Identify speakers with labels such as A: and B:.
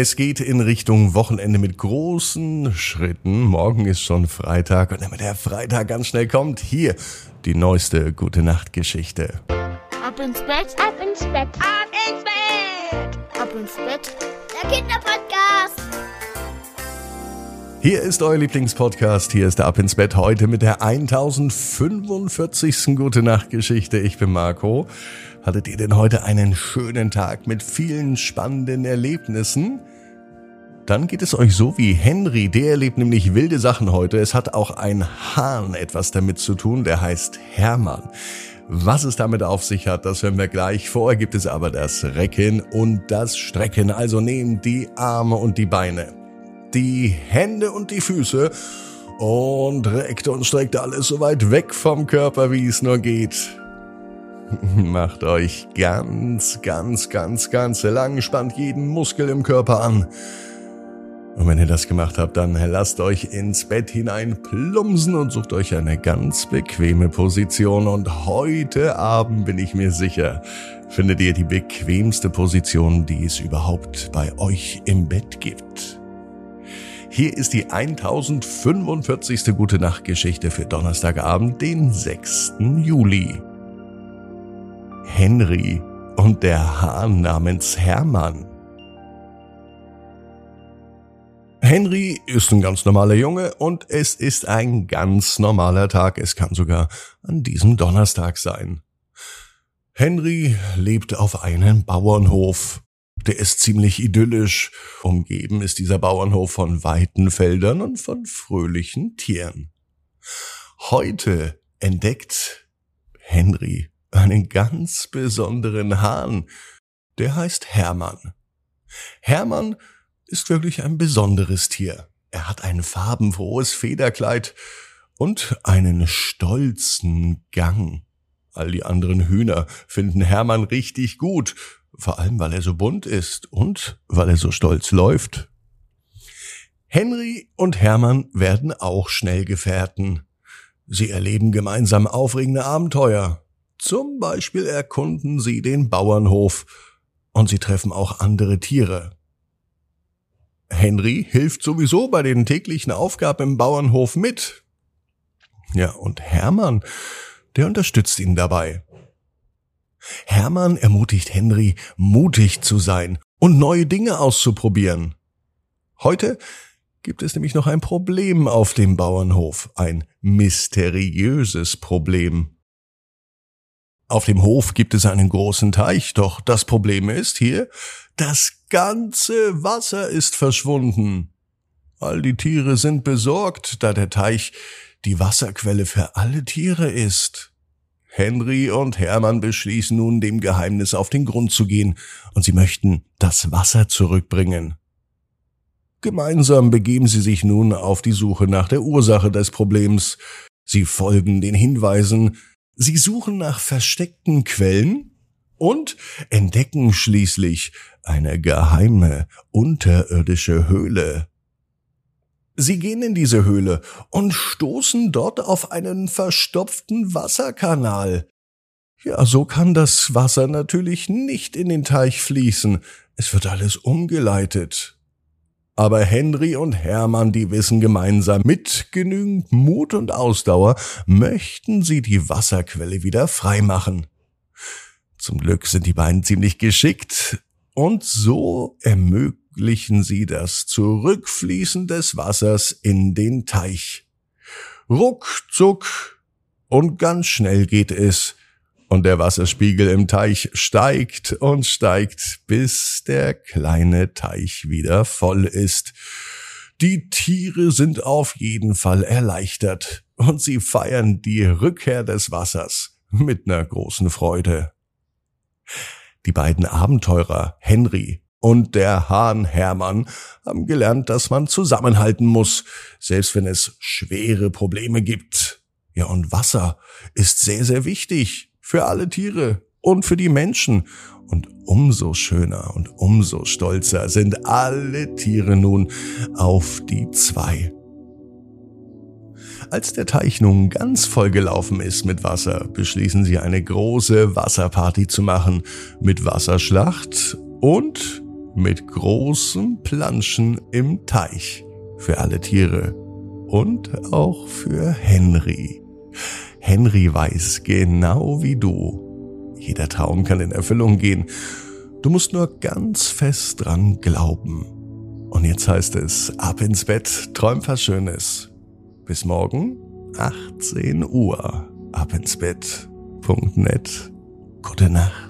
A: Es geht in Richtung Wochenende mit großen Schritten. Morgen ist schon Freitag und damit der Freitag ganz schnell kommt, hier die neueste Gute Nacht Geschichte.
B: Ab ins Bett, ab ins Bett, ab ins Bett, ab ins Bett. Der Kinderpodcast.
A: Hier ist euer Lieblingspodcast. Hier ist der Ab ins Bett heute mit der 1045. Gute Nacht Geschichte. Ich bin Marco. Hattet ihr denn heute einen schönen Tag mit vielen spannenden Erlebnissen? Dann geht es euch so wie Henry, der erlebt nämlich wilde Sachen heute. Es hat auch ein Hahn etwas damit zu tun, der heißt Hermann. Was es damit auf sich hat, das hören wir gleich. Vorher gibt es aber das Recken und das Strecken. Also nehmt die Arme und die Beine die Hände und die Füße und reckt und streckt alles so weit weg vom Körper, wie es nur geht. Macht euch ganz, ganz, ganz, ganz lang, spannt jeden Muskel im Körper an. Und wenn ihr das gemacht habt, dann lasst euch ins Bett hinein plumsen und sucht euch eine ganz bequeme Position. Und heute Abend bin ich mir sicher, findet ihr die bequemste Position, die es überhaupt bei euch im Bett gibt. Hier ist die 1045. Gute Nacht Geschichte für Donnerstagabend, den 6. Juli. Henry und der Hahn namens Hermann. Henry ist ein ganz normaler Junge und es ist ein ganz normaler Tag. Es kann sogar an diesem Donnerstag sein. Henry lebt auf einem Bauernhof. Der ist ziemlich idyllisch. Umgeben ist dieser Bauernhof von weiten Feldern und von fröhlichen Tieren. Heute entdeckt Henry einen ganz besonderen Hahn. Der heißt Hermann. Hermann ist wirklich ein besonderes Tier. Er hat ein farbenfrohes Federkleid und einen stolzen Gang. All die anderen Hühner finden Hermann richtig gut vor allem weil er so bunt ist und weil er so stolz läuft. Henry und Hermann werden auch schnell Gefährten. Sie erleben gemeinsam aufregende Abenteuer. Zum Beispiel erkunden sie den Bauernhof und sie treffen auch andere Tiere. Henry hilft sowieso bei den täglichen Aufgaben im Bauernhof mit. Ja, und Hermann, der unterstützt ihn dabei. Hermann ermutigt Henry, mutig zu sein und neue Dinge auszuprobieren. Heute gibt es nämlich noch ein Problem auf dem Bauernhof, ein mysteriöses Problem. Auf dem Hof gibt es einen großen Teich, doch das Problem ist hier, das ganze Wasser ist verschwunden. All die Tiere sind besorgt, da der Teich die Wasserquelle für alle Tiere ist. Henry und Hermann beschließen nun, dem Geheimnis auf den Grund zu gehen, und sie möchten das Wasser zurückbringen. Gemeinsam begeben sie sich nun auf die Suche nach der Ursache des Problems. Sie folgen den Hinweisen, sie suchen nach versteckten Quellen und entdecken schließlich eine geheime unterirdische Höhle. Sie gehen in diese Höhle und stoßen dort auf einen verstopften Wasserkanal. Ja, so kann das Wasser natürlich nicht in den Teich fließen. Es wird alles umgeleitet. Aber Henry und Hermann, die wissen gemeinsam, mit genügend Mut und Ausdauer möchten sie die Wasserquelle wieder freimachen. Zum Glück sind die beiden ziemlich geschickt und so ermöglichen sie das Zurückfließen des Wassers in den Teich. Ruckzuck und ganz schnell geht es, und der Wasserspiegel im Teich steigt und steigt, bis der kleine Teich wieder voll ist. Die Tiere sind auf jeden Fall erleichtert und sie feiern die Rückkehr des Wassers mit einer großen Freude. Die beiden Abenteurer Henry und der Hahn Hermann haben gelernt, dass man zusammenhalten muss, selbst wenn es schwere Probleme gibt. Ja, und Wasser ist sehr, sehr wichtig für alle Tiere und für die Menschen. Und umso schöner und umso stolzer sind alle Tiere nun auf die zwei. Als der Teich nun ganz vollgelaufen ist mit Wasser, beschließen sie eine große Wasserparty zu machen mit Wasserschlacht und mit großen Planschen im Teich für alle Tiere und auch für Henry. Henry weiß genau wie du. Jeder Traum kann in Erfüllung gehen. Du musst nur ganz fest dran glauben. Und jetzt heißt es, ab ins Bett, träum was Schönes. Bis morgen, 18 Uhr, ab ins Bett.net. Gute Nacht.